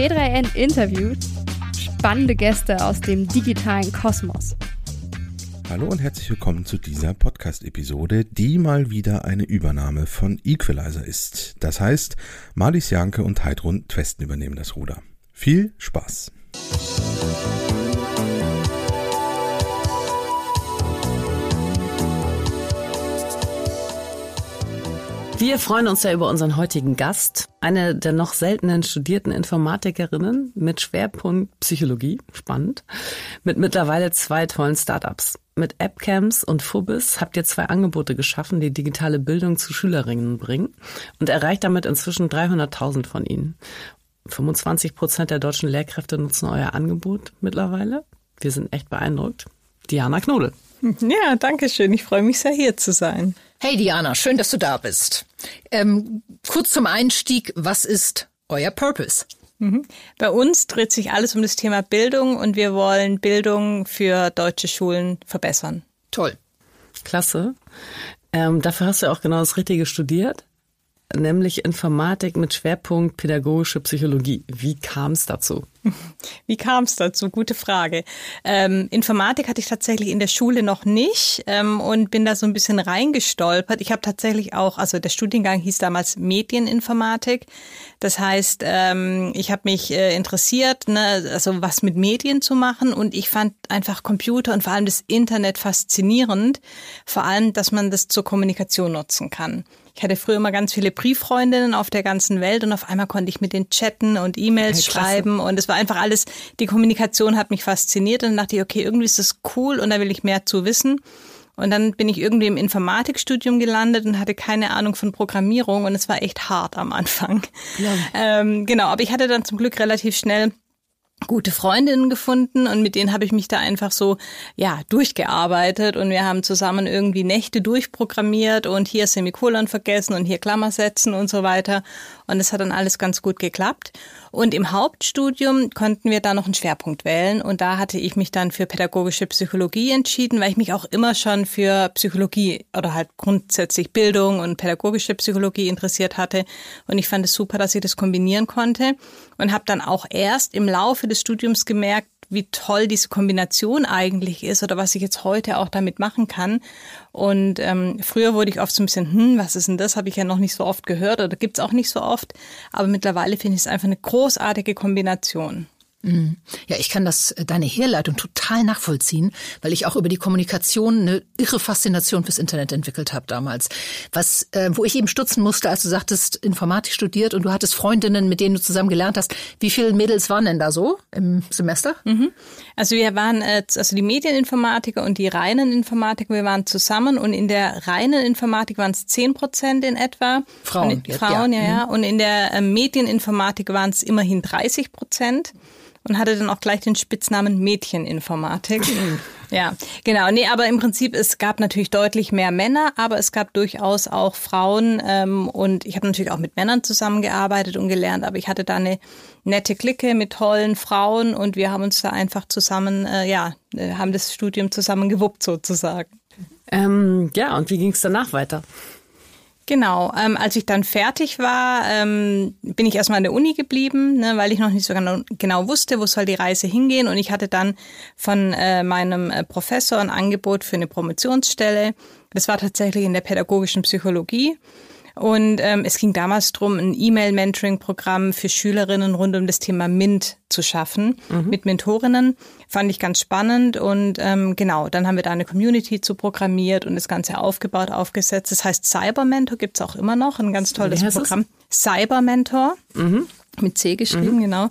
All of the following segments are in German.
T3N interviewt spannende Gäste aus dem digitalen Kosmos. Hallo und herzlich willkommen zu dieser Podcast-Episode, die mal wieder eine Übernahme von Equalizer ist. Das heißt, Marlies Janke und Heidrun Twesten übernehmen das Ruder. Viel Spaß! Wir freuen uns ja über unseren heutigen Gast, eine der noch seltenen studierten Informatikerinnen mit Schwerpunkt Psychologie, spannend, mit mittlerweile zwei tollen Startups. Mit AppCamps und Fubis habt ihr zwei Angebote geschaffen, die digitale Bildung zu Schülerinnen bringen und erreicht damit inzwischen 300.000 von ihnen. 25 Prozent der deutschen Lehrkräfte nutzen euer Angebot mittlerweile. Wir sind echt beeindruckt. Diana Knodel. Ja, danke schön. Ich freue mich sehr, hier zu sein. Hey Diana, schön, dass du da bist. Ähm, kurz zum Einstieg, was ist euer Purpose? Mhm. Bei uns dreht sich alles um das Thema Bildung und wir wollen Bildung für deutsche Schulen verbessern. Toll. Klasse. Ähm, dafür hast du auch genau das Richtige studiert, nämlich Informatik mit Schwerpunkt pädagogische Psychologie. Wie kam es dazu? Wie kam es dazu? Gute Frage. Ähm, Informatik hatte ich tatsächlich in der Schule noch nicht ähm, und bin da so ein bisschen reingestolpert. Ich habe tatsächlich auch, also der Studiengang hieß damals Medieninformatik. Das heißt, ähm, ich habe mich äh, interessiert, ne, also was mit Medien zu machen und ich fand einfach Computer und vor allem das Internet faszinierend. Vor allem, dass man das zur Kommunikation nutzen kann. Ich hatte früher immer ganz viele Brieffreundinnen auf der ganzen Welt und auf einmal konnte ich mit denen chatten und E-Mails hey, schreiben und es war einfach alles, die Kommunikation hat mich fasziniert und dann dachte ich, okay, irgendwie ist das cool und da will ich mehr zu wissen. Und dann bin ich irgendwie im Informatikstudium gelandet und hatte keine Ahnung von Programmierung und es war echt hart am Anfang. Ja. Ähm, genau, aber ich hatte dann zum Glück relativ schnell gute Freundinnen gefunden und mit denen habe ich mich da einfach so ja durchgearbeitet und wir haben zusammen irgendwie Nächte durchprogrammiert und hier Semikolon vergessen und hier Klammer setzen und so weiter und es hat dann alles ganz gut geklappt. Und im Hauptstudium konnten wir da noch einen Schwerpunkt wählen. Und da hatte ich mich dann für pädagogische Psychologie entschieden, weil ich mich auch immer schon für Psychologie oder halt grundsätzlich Bildung und pädagogische Psychologie interessiert hatte. Und ich fand es super, dass ich das kombinieren konnte. Und habe dann auch erst im Laufe des Studiums gemerkt, wie toll diese Kombination eigentlich ist oder was ich jetzt heute auch damit machen kann. Und ähm, früher wurde ich oft so ein bisschen, hm, was ist denn das? Habe ich ja noch nicht so oft gehört oder gibt's auch nicht so oft. Aber mittlerweile finde ich es einfach eine großartige Kombination. Mhm. Ja, ich kann das äh, deine Herleitung total nachvollziehen, weil ich auch über die Kommunikation eine irre Faszination fürs Internet entwickelt habe damals. Was, äh, wo ich eben stutzen musste, als du sagtest, Informatik studiert und du hattest Freundinnen, mit denen du zusammen gelernt hast. Wie viele Mädels waren denn da so im Semester? Mhm. Also wir waren, äh, also die Medieninformatiker und die reinen Informatiker, wir waren zusammen und in der reinen Informatik waren es zehn Prozent in etwa. Frauen. Und, Frauen, ja, ja. ja. Mhm. Und in der äh, Medieninformatik waren es immerhin 30 Prozent und hatte dann auch gleich den Spitznamen Mädcheninformatik. ja, genau. Nee, aber im Prinzip, es gab natürlich deutlich mehr Männer, aber es gab durchaus auch Frauen. Ähm, und ich habe natürlich auch mit Männern zusammengearbeitet und gelernt, aber ich hatte da eine nette Clique mit tollen Frauen und wir haben uns da einfach zusammen, äh, ja, äh, haben das Studium zusammen gewuppt sozusagen. Ähm, ja, und wie ging es danach weiter? Genau, ähm, als ich dann fertig war, ähm, bin ich erstmal an der Uni geblieben, ne, weil ich noch nicht so genau, genau wusste, wo soll die Reise hingehen. Und ich hatte dann von äh, meinem äh, Professor ein Angebot für eine Promotionsstelle. Das war tatsächlich in der pädagogischen Psychologie. Und ähm, es ging damals darum, ein E-Mail-Mentoring-Programm für Schülerinnen rund um das Thema MINT zu schaffen mhm. mit Mentorinnen. Fand ich ganz spannend und ähm, genau, dann haben wir da eine Community zu programmiert und das Ganze aufgebaut, aufgesetzt. Das heißt Cyber Mentor gibt's auch immer noch, ein ganz tolles Programm. Es? Cyber Mentor. Mhm. Mit C geschrieben, mhm. genau.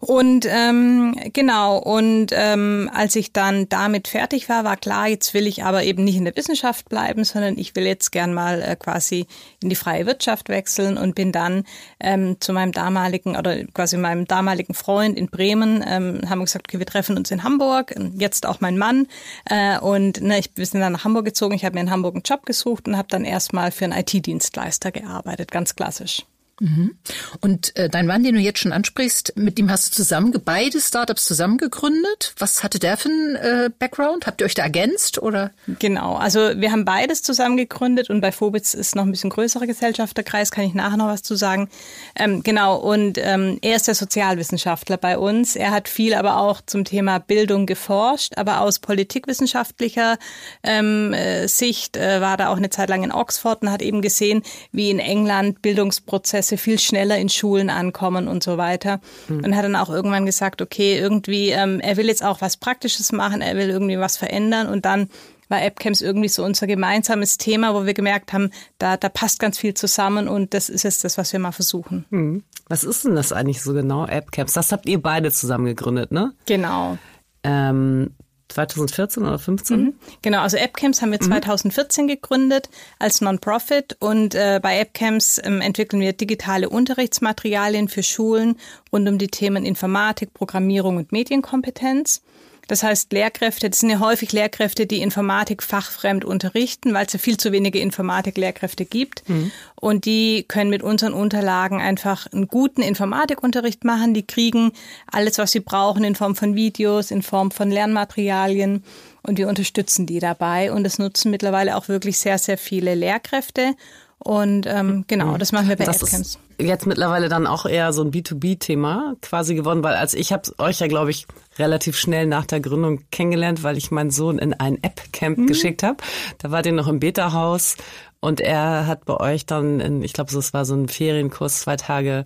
Und ähm, genau, und ähm, als ich dann damit fertig war, war klar, jetzt will ich aber eben nicht in der Wissenschaft bleiben, sondern ich will jetzt gern mal äh, quasi in die freie Wirtschaft wechseln und bin dann ähm, zu meinem damaligen oder quasi meinem damaligen Freund in Bremen, ähm, haben wir gesagt, okay, wir treffen uns in Hamburg, jetzt auch mein Mann. Äh, und ne, ich, wir sind dann nach Hamburg gezogen, ich habe mir in Hamburg einen Job gesucht und habe dann erstmal für einen IT-Dienstleister gearbeitet, ganz klassisch. Mhm. Und äh, dein Mann, den du jetzt schon ansprichst, mit dem hast du zusammen beide Startups zusammen gegründet. Was hatte der für einen äh, Background? Habt ihr euch da ergänzt oder? Genau, also wir haben beides zusammen gegründet und bei Phobitz ist noch ein bisschen größerer Gesellschafterkreis, kann ich nachher noch was zu sagen. Ähm, genau, und ähm, er ist der Sozialwissenschaftler bei uns. Er hat viel aber auch zum Thema Bildung geforscht, aber aus politikwissenschaftlicher ähm, äh, Sicht äh, war da auch eine Zeit lang in Oxford und hat eben gesehen, wie in England Bildungsprozesse Prozesse viel schneller in Schulen ankommen und so weiter. Mhm. Und hat dann auch irgendwann gesagt, okay, irgendwie, ähm, er will jetzt auch was Praktisches machen, er will irgendwie was verändern und dann war AppCamps irgendwie so unser gemeinsames Thema, wo wir gemerkt haben, da, da passt ganz viel zusammen und das ist jetzt das, was wir mal versuchen. Mhm. Was ist denn das eigentlich so genau, AppCamps? Das habt ihr beide zusammen gegründet, ne? Genau. Ähm, 2014 oder 15? Mhm. Genau, also AppCamps haben wir 2014 mhm. gegründet als Non-Profit und äh, bei AppCamps ähm, entwickeln wir digitale Unterrichtsmaterialien für Schulen rund um die Themen Informatik, Programmierung und Medienkompetenz. Das heißt, Lehrkräfte, das sind ja häufig Lehrkräfte, die Informatik fachfremd unterrichten, weil es ja viel zu wenige Informatiklehrkräfte gibt. Mhm. Und die können mit unseren Unterlagen einfach einen guten Informatikunterricht machen. Die kriegen alles, was sie brauchen in Form von Videos, in Form von Lernmaterialien. Und wir unterstützen die dabei. Und das nutzen mittlerweile auch wirklich sehr, sehr viele Lehrkräfte. Und ähm, genau, mhm. das machen wir bei das AppCamps. Jetzt mittlerweile dann auch eher so ein B2B-Thema quasi geworden, weil als ich habe euch ja, glaube ich, relativ schnell nach der Gründung kennengelernt, weil ich meinen Sohn in ein App-Camp mhm. geschickt habe. Da war der noch im Beta-Haus und er hat bei euch dann, in, ich glaube, es war so ein Ferienkurs, zwei Tage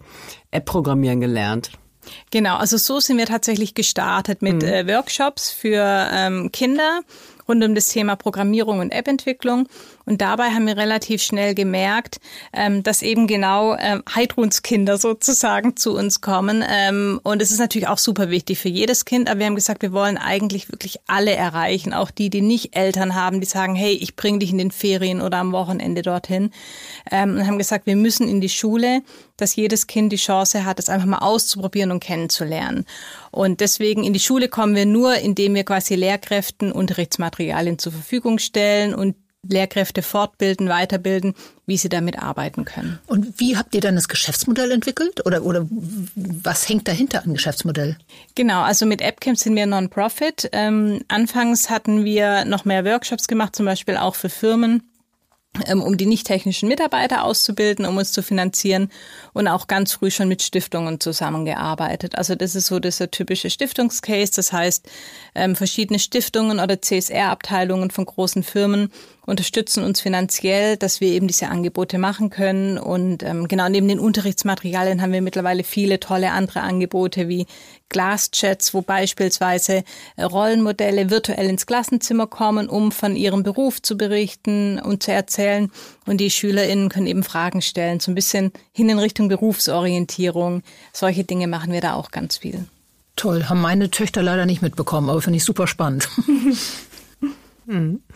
App-Programmieren gelernt. Genau, also so sind wir tatsächlich gestartet mit mhm. äh, Workshops für ähm, Kinder rund um das Thema Programmierung und App-Entwicklung. Und dabei haben wir relativ schnell gemerkt, ähm, dass eben genau ähm, Heidrunskinder sozusagen zu uns kommen. Ähm, und es ist natürlich auch super wichtig für jedes Kind, aber wir haben gesagt, wir wollen eigentlich wirklich alle erreichen, auch die, die nicht Eltern haben, die sagen, hey, ich bringe dich in den Ferien oder am Wochenende dorthin. Ähm, und haben gesagt, wir müssen in die Schule, dass jedes Kind die Chance hat, das einfach mal auszuprobieren und kennenzulernen. Und deswegen in die Schule kommen wir nur, indem wir quasi Lehrkräften Unterrichtsmaterialien zur Verfügung stellen und Lehrkräfte fortbilden, weiterbilden, wie sie damit arbeiten können. Und wie habt ihr dann das Geschäftsmodell entwickelt oder, oder was hängt dahinter am Geschäftsmodell? Genau, also mit AppCamp sind wir Non-Profit. Ähm, anfangs hatten wir noch mehr Workshops gemacht, zum Beispiel auch für Firmen um die nicht technischen Mitarbeiter auszubilden, um uns zu finanzieren und auch ganz früh schon mit Stiftungen zusammengearbeitet. Also das ist so dieser typische Stiftungscase. Das heißt, ähm, verschiedene Stiftungen oder CSR-Abteilungen von großen Firmen unterstützen uns finanziell, dass wir eben diese Angebote machen können. Und ähm, genau neben den Unterrichtsmaterialien haben wir mittlerweile viele tolle andere Angebote wie Glaschats, wo beispielsweise äh, Rollenmodelle virtuell ins Klassenzimmer kommen, um von ihrem Beruf zu berichten und zu erzählen. Und die SchülerInnen können eben Fragen stellen, so ein bisschen hin in Richtung Berufsorientierung. Solche Dinge machen wir da auch ganz viel. Toll, haben meine Töchter leider nicht mitbekommen, aber finde ich super spannend. mhm.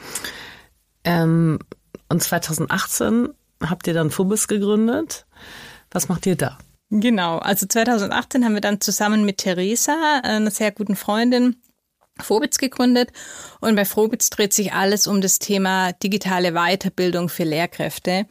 Ähm, und 2018 habt ihr dann Phobis gegründet. Was macht ihr da? Genau, also 2018 haben wir dann zusammen mit Theresa, einer sehr guten Freundin, Phobitz gegründet und bei Phobitz dreht sich alles um das Thema digitale Weiterbildung für Lehrkräfte.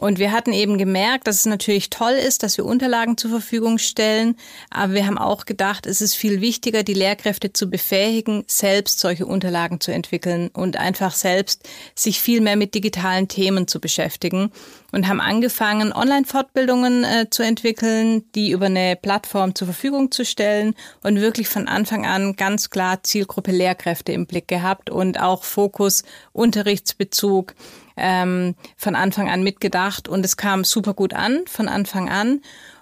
Und wir hatten eben gemerkt, dass es natürlich toll ist, dass wir Unterlagen zur Verfügung stellen. Aber wir haben auch gedacht, es ist viel wichtiger, die Lehrkräfte zu befähigen, selbst solche Unterlagen zu entwickeln und einfach selbst sich viel mehr mit digitalen Themen zu beschäftigen. Und haben angefangen, Online-Fortbildungen äh, zu entwickeln, die über eine Plattform zur Verfügung zu stellen und wirklich von Anfang an ganz klar Zielgruppe Lehrkräfte im Blick gehabt und auch Fokus Unterrichtsbezug ähm, von Anfang an mitgedacht und es kam super gut an von Anfang an.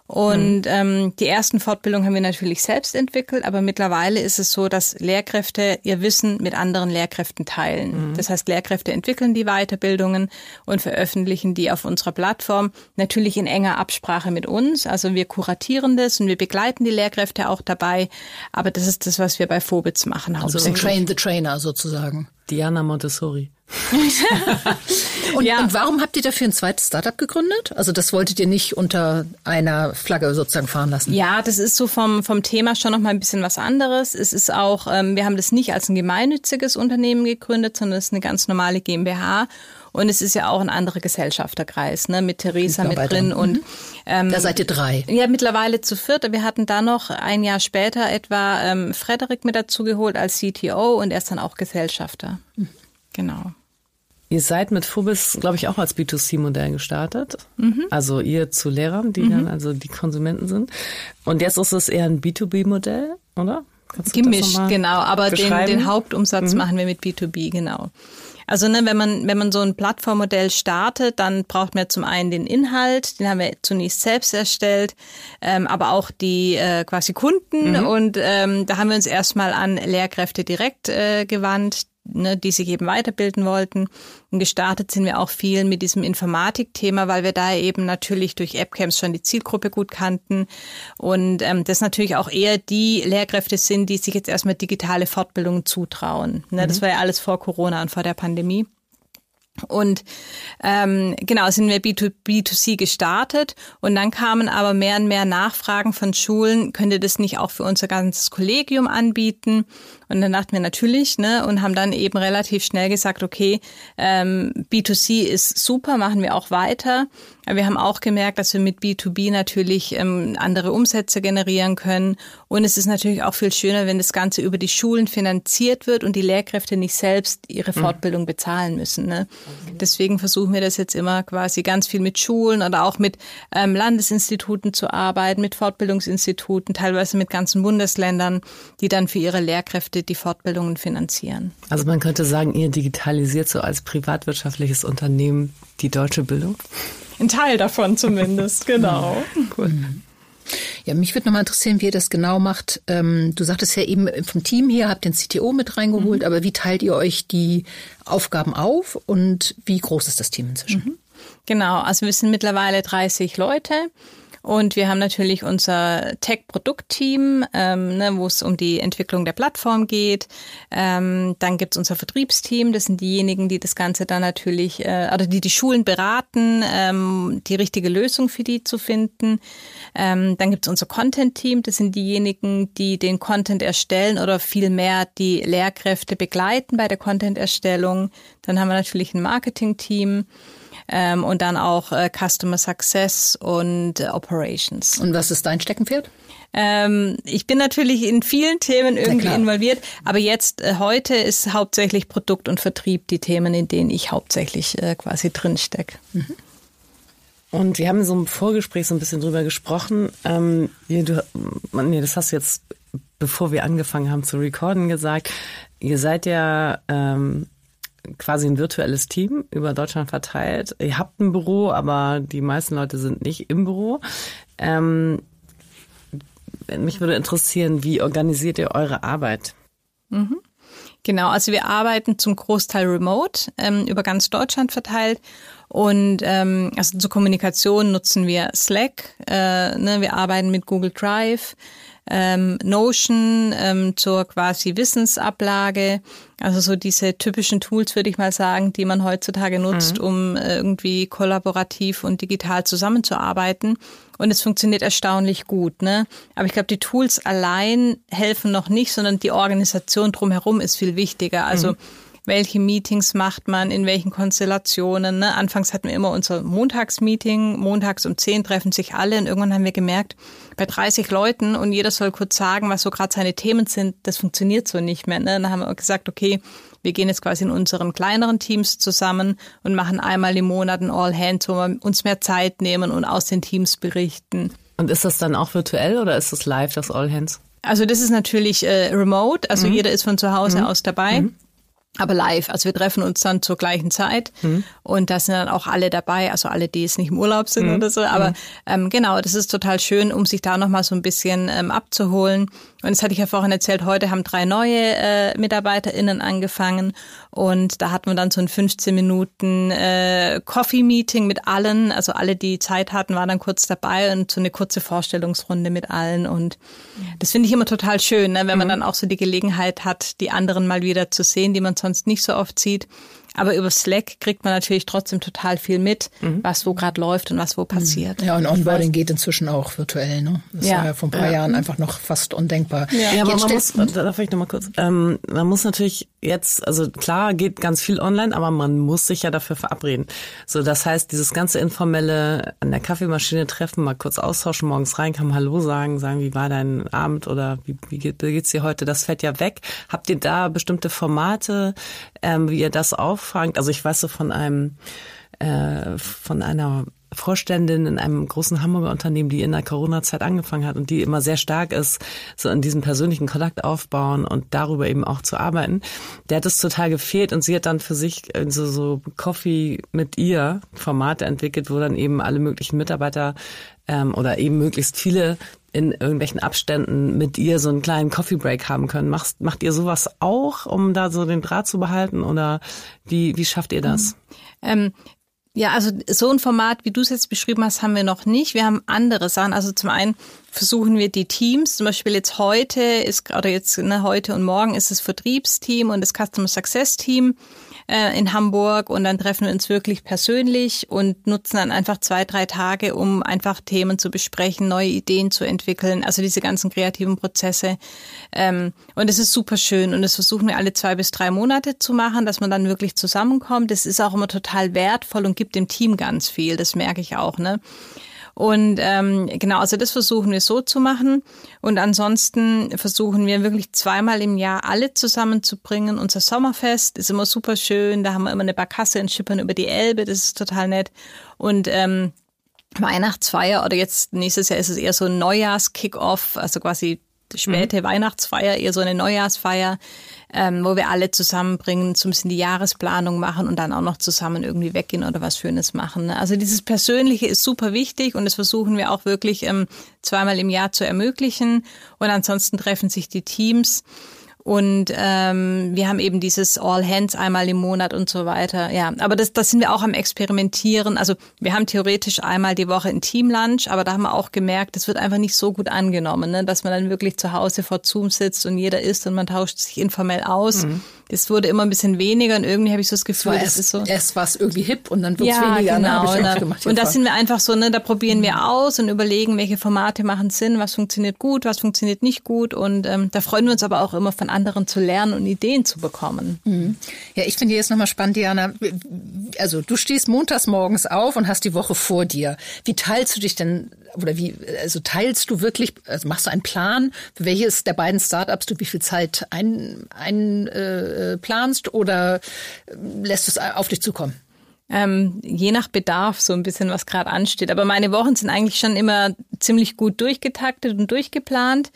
Und mhm. ähm, die ersten Fortbildungen haben wir natürlich selbst entwickelt, aber mittlerweile ist es so, dass Lehrkräfte ihr Wissen mit anderen Lehrkräften teilen. Mhm. Das heißt, Lehrkräfte entwickeln die Weiterbildungen und veröffentlichen die auf unserer Plattform, natürlich in enger Absprache mit uns. Also wir kuratieren das und wir begleiten die Lehrkräfte auch dabei. Aber das ist das, was wir bei Phobitz machen. Also Train the Trainer sozusagen. Diana Montessori. und, ja. und warum habt ihr dafür ein zweites Startup gegründet? Also das wolltet ihr nicht unter einer Flagge sozusagen fahren lassen? Ja, das ist so vom, vom Thema schon noch mal ein bisschen was anderes. Es ist auch, ähm, wir haben das nicht als ein gemeinnütziges Unternehmen gegründet, sondern es ist eine ganz normale GmbH. Und es ist ja auch ein anderer Gesellschafterkreis, ne, mit Theresa mit drin. Und mhm. ähm, da seid ihr drei. Ja, mittlerweile zu viert. Wir hatten da noch ein Jahr später etwa ähm, Frederik mit dazu geholt als CTO und er ist dann auch Gesellschafter. Mhm. Genau. Ihr seid mit Phobis, glaube ich, auch als B2C-Modell gestartet. Mhm. Also ihr zu Lehrern, die mhm. dann also die Konsumenten sind. Und jetzt ist es eher ein B2B-Modell, oder? Gemischt, genau. Aber den, den, Hauptumsatz mhm. machen wir mit B2B, genau. Also ne, wenn man wenn man so ein Plattformmodell startet, dann braucht man zum einen den Inhalt, den haben wir zunächst selbst erstellt, ähm, aber auch die äh, quasi Kunden mhm. und ähm, da haben wir uns erstmal an Lehrkräfte direkt äh, gewandt, ne, die sich eben weiterbilden wollten. Und gestartet sind wir auch viel mit diesem Informatikthema, weil wir da eben natürlich durch Appcamps schon die Zielgruppe gut kannten und ähm, das natürlich auch eher die Lehrkräfte sind, die sich jetzt erstmal digitale Fortbildungen zutrauen. Ne, mhm. Das war ja alles vor Corona und vor der Pandemie. Und ähm, genau, sind wir B2, B2C gestartet und dann kamen aber mehr und mehr Nachfragen von Schulen, könnt ihr das nicht auch für unser ganzes Kollegium anbieten? Und dann dachten wir natürlich, ne, und haben dann eben relativ schnell gesagt, okay, ähm, B2C ist super, machen wir auch weiter. Aber wir haben auch gemerkt, dass wir mit B2B natürlich ähm, andere Umsätze generieren können. Und es ist natürlich auch viel schöner, wenn das Ganze über die Schulen finanziert wird und die Lehrkräfte nicht selbst ihre mhm. Fortbildung mhm. bezahlen müssen. Ne? Deswegen versuchen wir das jetzt immer quasi ganz viel mit Schulen oder auch mit ähm, Landesinstituten zu arbeiten, mit Fortbildungsinstituten, teilweise mit ganzen Bundesländern, die dann für ihre Lehrkräfte Projekte, die Fortbildungen finanzieren. Also man könnte sagen, ihr digitalisiert so als privatwirtschaftliches Unternehmen die deutsche Bildung? Ein Teil davon zumindest, genau. Cool. Ja, mich würde nochmal interessieren, wie ihr das genau macht. Ähm, du sagtest ja eben vom Team hier, habt den CTO mit reingeholt, mhm. aber wie teilt ihr euch die Aufgaben auf und wie groß ist das Team inzwischen? Mhm. Genau, also wir sind mittlerweile 30 Leute. Und wir haben natürlich unser Tech-Produkt-Team, ähm, ne, wo es um die Entwicklung der Plattform geht. Ähm, dann gibt's unser Vertriebsteam, das sind diejenigen, die das Ganze dann natürlich, äh, oder die die Schulen beraten, ähm, die richtige Lösung für die zu finden. Ähm, dann gibt's unser Content-Team, das sind diejenigen, die den Content erstellen oder vielmehr die Lehrkräfte begleiten bei der Content-Erstellung. Dann haben wir natürlich ein Marketing-Team ähm, und dann auch äh, Customer Success und äh, Operations. Und was ist dein Steckenpferd? Ähm, ich bin natürlich in vielen Themen irgendwie involviert, aber jetzt äh, heute ist hauptsächlich Produkt und Vertrieb die Themen, in denen ich hauptsächlich äh, quasi drinstecke. Mhm. Und wir haben so im Vorgespräch so ein bisschen drüber gesprochen. Ähm, du, nee, das hast du jetzt, bevor wir angefangen haben zu recorden, gesagt. Ihr seid ja ähm, quasi ein virtuelles Team über Deutschland verteilt. Ihr habt ein Büro, aber die meisten Leute sind nicht im Büro. Ähm, mich würde interessieren, wie organisiert ihr eure Arbeit? Mhm. Genau, also wir arbeiten zum Großteil remote, ähm, über ganz Deutschland verteilt. Und ähm, also zur Kommunikation nutzen wir Slack, äh, ne, wir arbeiten mit Google Drive ähm, Notion ähm, zur quasi Wissensablage. Also so diese typischen Tools, würde ich mal sagen, die man heutzutage nutzt, mhm. um äh, irgendwie kollaborativ und digital zusammenzuarbeiten. Und es funktioniert erstaunlich gut. Ne? Aber ich glaube, die Tools allein helfen noch nicht, sondern die Organisation drumherum ist viel wichtiger. Also mhm welche Meetings macht man, in welchen Konstellationen. Ne? Anfangs hatten wir immer unser Montagsmeeting, montags um 10 treffen sich alle und irgendwann haben wir gemerkt, bei 30 Leuten und jeder soll kurz sagen, was so gerade seine Themen sind, das funktioniert so nicht mehr. Ne? Dann haben wir gesagt, okay, wir gehen jetzt quasi in unseren kleineren Teams zusammen und machen einmal im Monat ein All Hands, wo wir uns mehr Zeit nehmen und aus den Teams berichten. Und ist das dann auch virtuell oder ist das live, das All Hands? Also das ist natürlich äh, remote, also mhm. jeder ist von zu Hause mhm. aus dabei. Mhm aber live. Also wir treffen uns dann zur gleichen Zeit mhm. und da sind dann auch alle dabei, also alle, die jetzt nicht im Urlaub sind mhm. oder so. Aber mhm. ähm, genau, das ist total schön, um sich da nochmal so ein bisschen ähm, abzuholen. Und das hatte ich ja vorhin erzählt, heute haben drei neue äh, MitarbeiterInnen angefangen und da hatten wir dann so ein 15 Minuten äh, Coffee-Meeting mit allen. Also alle, die Zeit hatten, waren dann kurz dabei und so eine kurze Vorstellungsrunde mit allen. Und das finde ich immer total schön, ne, wenn man mhm. dann auch so die Gelegenheit hat, die anderen mal wieder zu sehen, die man sonst nicht so oft sieht. Aber über Slack kriegt man natürlich trotzdem total viel mit, mhm. was wo gerade läuft und was wo passiert. Ja, und Onboarding geht inzwischen auch virtuell. Ne? Das ja. war ja vor ein paar ja. Jahren einfach noch fast undenkbar. Ja, ja aber man muss, darf ich noch mal kurz, ähm, man muss natürlich jetzt, also klar geht ganz viel online, aber man muss sich ja dafür verabreden. So, das heißt, dieses ganze informelle an der Kaffeemaschine treffen, mal kurz austauschen, morgens reinkommen, Hallo sagen, sagen, wie war dein Abend oder wie, wie geht's dir heute? Das fällt ja weg. Habt ihr da bestimmte Formate, ähm, wie ihr das auffangt? Also ich weiß so von einem äh, von einer Vorständin in einem großen Hamburger Unternehmen, die in der Corona-Zeit angefangen hat und die immer sehr stark ist, so in diesem persönlichen Kontakt aufbauen und darüber eben auch zu arbeiten. Der hat es total gefehlt und sie hat dann für sich so, so Coffee mit ihr Formate entwickelt, wo dann eben alle möglichen Mitarbeiter ähm, oder eben möglichst viele in irgendwelchen Abständen mit ihr so einen kleinen Coffee Break haben können. Macht, macht ihr sowas auch, um da so den Draht zu behalten oder wie, wie schafft ihr das? Ähm, ja, also so ein Format, wie du es jetzt beschrieben hast, haben wir noch nicht. Wir haben andere Sachen. Also zum einen versuchen wir die Teams, zum Beispiel jetzt heute ist, oder jetzt ne, heute und morgen ist das Vertriebsteam und das Customer Success Team äh, in Hamburg und dann treffen wir uns wirklich persönlich und nutzen dann einfach zwei, drei Tage, um einfach Themen zu besprechen, neue Ideen zu entwickeln, also diese ganzen kreativen Prozesse. Ähm, und es ist super schön und das versuchen wir alle zwei bis drei Monate zu machen, dass man dann wirklich zusammenkommt. Das ist auch immer total wertvoll und gibt dem Team ganz viel, das merke ich auch. Ne? Und ähm, genau, also das versuchen wir so zu machen. Und ansonsten versuchen wir wirklich zweimal im Jahr alle zusammenzubringen. Unser Sommerfest ist immer super schön. Da haben wir immer eine Barkasse in Schippern über die Elbe. Das ist total nett. Und ähm, Weihnachtsfeier oder jetzt nächstes Jahr ist es eher so ein Neujahrs-Kick-Off, also quasi späte mhm. Weihnachtsfeier, eher so eine Neujahrsfeier, ähm, wo wir alle zusammenbringen, ein bisschen die Jahresplanung machen und dann auch noch zusammen irgendwie weggehen oder was Schönes machen. Ne? Also dieses Persönliche ist super wichtig und das versuchen wir auch wirklich ähm, zweimal im Jahr zu ermöglichen. Und ansonsten treffen sich die Teams und ähm, wir haben eben dieses All Hands einmal im Monat und so weiter. Ja, aber das, das sind wir auch am Experimentieren. Also wir haben theoretisch einmal die Woche ein Teamlunch, aber da haben wir auch gemerkt, das wird einfach nicht so gut angenommen, ne? dass man dann wirklich zu Hause vor Zoom sitzt und jeder isst und man tauscht sich informell aus. Mhm das wurde immer ein bisschen weniger und irgendwie habe ich so das Gefühl, das erst, ist so. Erst war es irgendwie hip und dann wird es ja, weniger. Ne? Genau, ne? gemacht, und da sind wir einfach so, ne, da probieren wir aus und überlegen, welche Formate machen Sinn, was funktioniert gut, was funktioniert nicht gut. Und ähm, da freuen wir uns aber auch immer von anderen zu lernen und Ideen zu bekommen. Mhm. Ja, ich finde jetzt nochmal spannend, Diana. Also du stehst montags morgens auf und hast die Woche vor dir. Wie teilst du dich denn oder wie, also teilst du wirklich, also machst du einen Plan, für welches der beiden Startups du wie viel Zeit einplanst ein, äh, planst oder lässt es auf dich zukommen? Ähm, je nach Bedarf so ein bisschen, was gerade ansteht. Aber meine Wochen sind eigentlich schon immer ziemlich gut durchgetaktet und durchgeplant.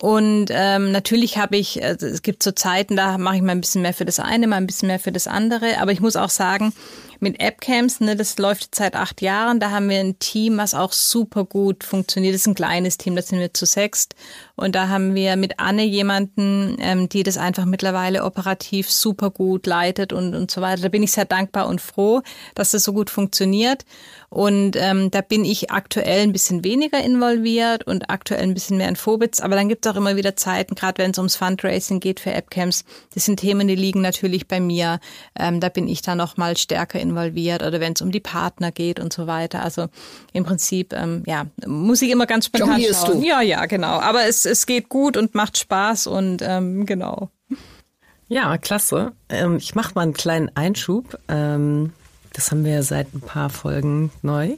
Und ähm, natürlich habe ich, also es gibt so Zeiten, da mache ich mal ein bisschen mehr für das eine, mal ein bisschen mehr für das andere. Aber ich muss auch sagen, mit AppCamps, ne, das läuft seit acht Jahren. Da haben wir ein Team, was auch super gut funktioniert. Das ist ein kleines Team, da sind wir zu sechst. Und da haben wir mit Anne jemanden, ähm, die das einfach mittlerweile operativ super gut leitet und, und so weiter. Da bin ich sehr dankbar und froh, dass das so gut funktioniert. Und ähm, da bin ich aktuell ein bisschen weniger involviert und aktuell ein bisschen mehr in Vobitz. Aber dann gibt es auch immer wieder Zeiten, gerade wenn es ums Fundraising geht für AppCamps. Das sind Themen, die liegen natürlich bei mir. Ähm, da bin ich dann noch mal stärker involviert oder wenn es um die Partner geht und so weiter. Also im Prinzip, ähm, ja, muss ich immer ganz spontan schauen. Du. Ja, ja, genau. Aber es, es geht gut und macht Spaß und ähm, genau. Ja, klasse. Ähm, ich mache mal einen kleinen Einschub. Ähm, das haben wir seit ein paar Folgen neu.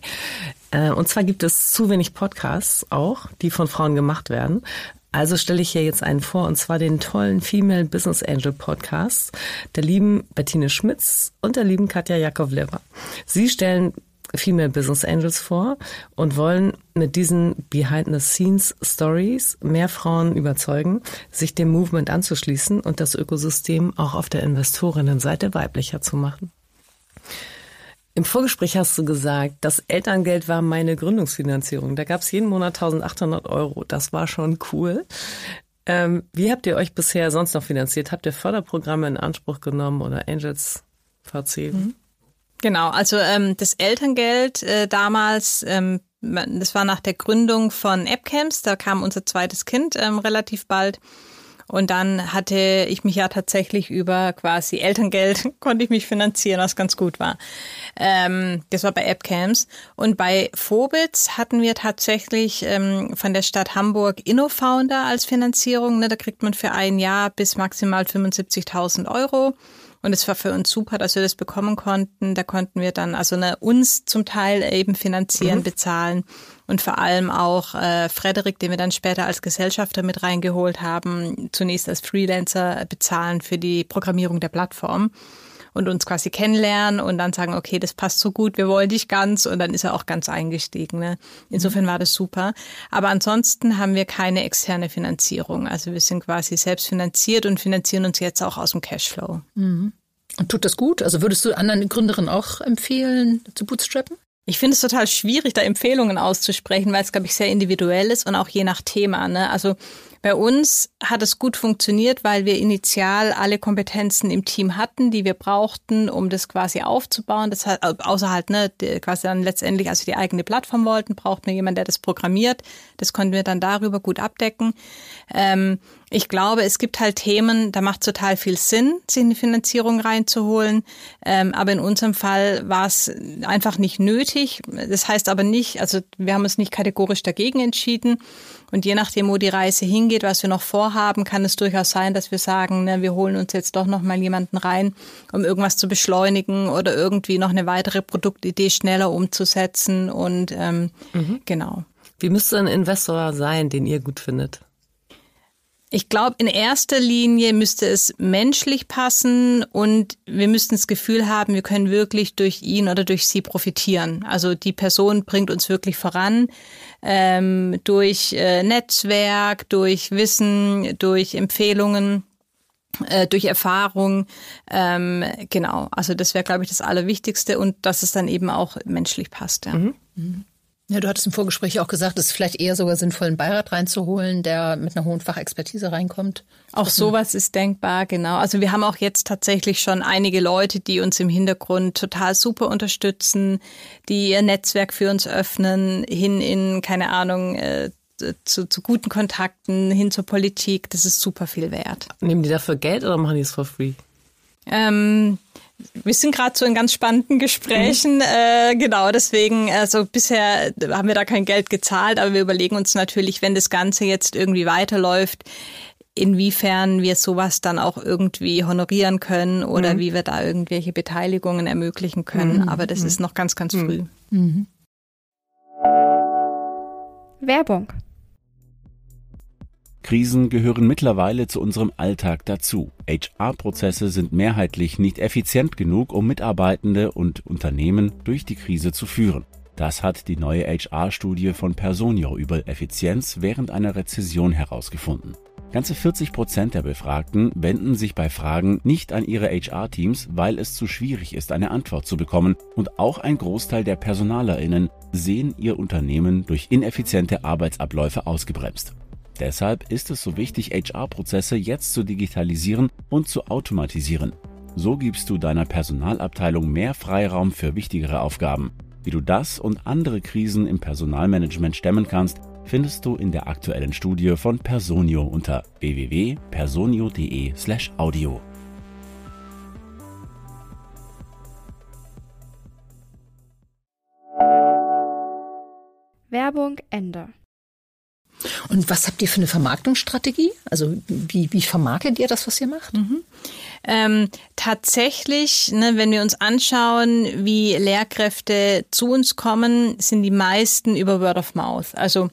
Äh, und zwar gibt es zu wenig Podcasts auch, die von Frauen gemacht werden. Also stelle ich hier jetzt einen vor, und zwar den tollen Female Business Angel Podcast der lieben Bettine Schmitz und der lieben Katja Jakovleva. Sie stellen Female Business Angels vor und wollen mit diesen Behind-the-Scenes Stories mehr Frauen überzeugen, sich dem Movement anzuschließen und das Ökosystem auch auf der Investorinnenseite weiblicher zu machen. Im Vorgespräch hast du gesagt, das Elterngeld war meine Gründungsfinanzierung. Da gab es jeden Monat 1800 Euro. Das war schon cool. Ähm, wie habt ihr euch bisher sonst noch finanziert? Habt ihr Förderprogramme in Anspruch genommen oder Angels VC? Mhm. Genau, also ähm, das Elterngeld äh, damals, ähm, das war nach der Gründung von AppCamps, da kam unser zweites Kind ähm, relativ bald. Und dann hatte ich mich ja tatsächlich über quasi Elterngeld konnte ich mich finanzieren, was ganz gut war. Ähm, das war bei AppCamps. Und bei Phobits hatten wir tatsächlich ähm, von der Stadt Hamburg InnoFounder als Finanzierung. Ne? Da kriegt man für ein Jahr bis maximal 75.000 Euro. Und es war für uns super, dass wir das bekommen konnten. Da konnten wir dann also ne, uns zum Teil eben finanzieren, mhm. bezahlen und vor allem auch äh, Frederik, den wir dann später als Gesellschafter mit reingeholt haben, zunächst als Freelancer bezahlen für die Programmierung der Plattform und uns quasi kennenlernen und dann sagen, okay, das passt so gut, wir wollen dich ganz und dann ist er auch ganz eingestiegen. Ne? Insofern war das super. Aber ansonsten haben wir keine externe Finanzierung. Also wir sind quasi selbst finanziert und finanzieren uns jetzt auch aus dem Cashflow. Mhm. Und tut das gut? Also würdest du anderen Gründerinnen auch empfehlen, zu bootstrappen? Ich finde es total schwierig, da Empfehlungen auszusprechen, weil es, glaube ich, sehr individuell ist und auch je nach Thema. Ne? Also bei uns hat es gut funktioniert, weil wir initial alle Kompetenzen im Team hatten, die wir brauchten, um das quasi aufzubauen. Das hat, außer halt, ne, quasi dann letztendlich, als wir die eigene Plattform wollten, brauchten wir jemanden, der das programmiert. Das konnten wir dann darüber gut abdecken. Ähm, ich glaube, es gibt halt Themen, da macht total viel Sinn, sich eine Finanzierung reinzuholen. Ähm, aber in unserem Fall war es einfach nicht nötig. Das heißt aber nicht, also wir haben uns nicht kategorisch dagegen entschieden. Und je nachdem, wo die Reise hingeht, was wir noch vorhaben, kann es durchaus sein, dass wir sagen, ne, wir holen uns jetzt doch noch mal jemanden rein, um irgendwas zu beschleunigen oder irgendwie noch eine weitere Produktidee schneller umzusetzen. Und ähm, mhm. genau. Wie müsste ein Investor sein, den ihr gut findet? Ich glaube, in erster Linie müsste es menschlich passen und wir müssten das Gefühl haben, wir können wirklich durch ihn oder durch sie profitieren. Also die Person bringt uns wirklich voran ähm, durch äh, Netzwerk, durch Wissen, durch Empfehlungen äh, durch Erfahrung, ähm, genau. Also das wäre, glaube ich, das Allerwichtigste und dass es dann eben auch menschlich passt. Ja. Mhm. Mhm. Ja, du hattest im Vorgespräch auch gesagt, es ist vielleicht eher sogar sinnvoll, einen Beirat reinzuholen, der mit einer hohen Fachexpertise reinkommt. Auch sowas ist denkbar, genau. Also wir haben auch jetzt tatsächlich schon einige Leute, die uns im Hintergrund total super unterstützen, die ihr Netzwerk für uns öffnen, hin in, keine Ahnung, äh, zu, zu guten Kontakten, hin zur Politik. Das ist super viel wert. Nehmen die dafür Geld oder machen die es for free? Ähm, wir sind gerade so in ganz spannenden Gesprächen, mhm. äh, genau, deswegen, also bisher haben wir da kein Geld gezahlt, aber wir überlegen uns natürlich, wenn das Ganze jetzt irgendwie weiterläuft, inwiefern wir sowas dann auch irgendwie honorieren können oder mhm. wie wir da irgendwelche Beteiligungen ermöglichen können. Mhm. Aber das mhm. ist noch ganz, ganz mhm. früh. Mhm. Werbung Krisen gehören mittlerweile zu unserem Alltag dazu. HR-Prozesse sind mehrheitlich nicht effizient genug, um Mitarbeitende und Unternehmen durch die Krise zu führen. Das hat die neue HR-Studie von Personio über Effizienz während einer Rezession herausgefunden. Ganze 40 Prozent der Befragten wenden sich bei Fragen nicht an ihre HR-Teams, weil es zu schwierig ist, eine Antwort zu bekommen. Und auch ein Großteil der PersonalerInnen sehen ihr Unternehmen durch ineffiziente Arbeitsabläufe ausgebremst. Deshalb ist es so wichtig, HR-Prozesse jetzt zu digitalisieren und zu automatisieren. So gibst du deiner Personalabteilung mehr Freiraum für wichtigere Aufgaben. Wie du das und andere Krisen im Personalmanagement stemmen kannst, findest du in der aktuellen Studie von Personio unter www.personio.de/audio. Werbung Ende. Und was habt ihr für eine Vermarktungsstrategie? Also wie, wie vermarktet ihr das, was ihr macht? Mhm. Ähm, tatsächlich, ne, wenn wir uns anschauen, wie Lehrkräfte zu uns kommen, sind die meisten über Word of Mouth. Also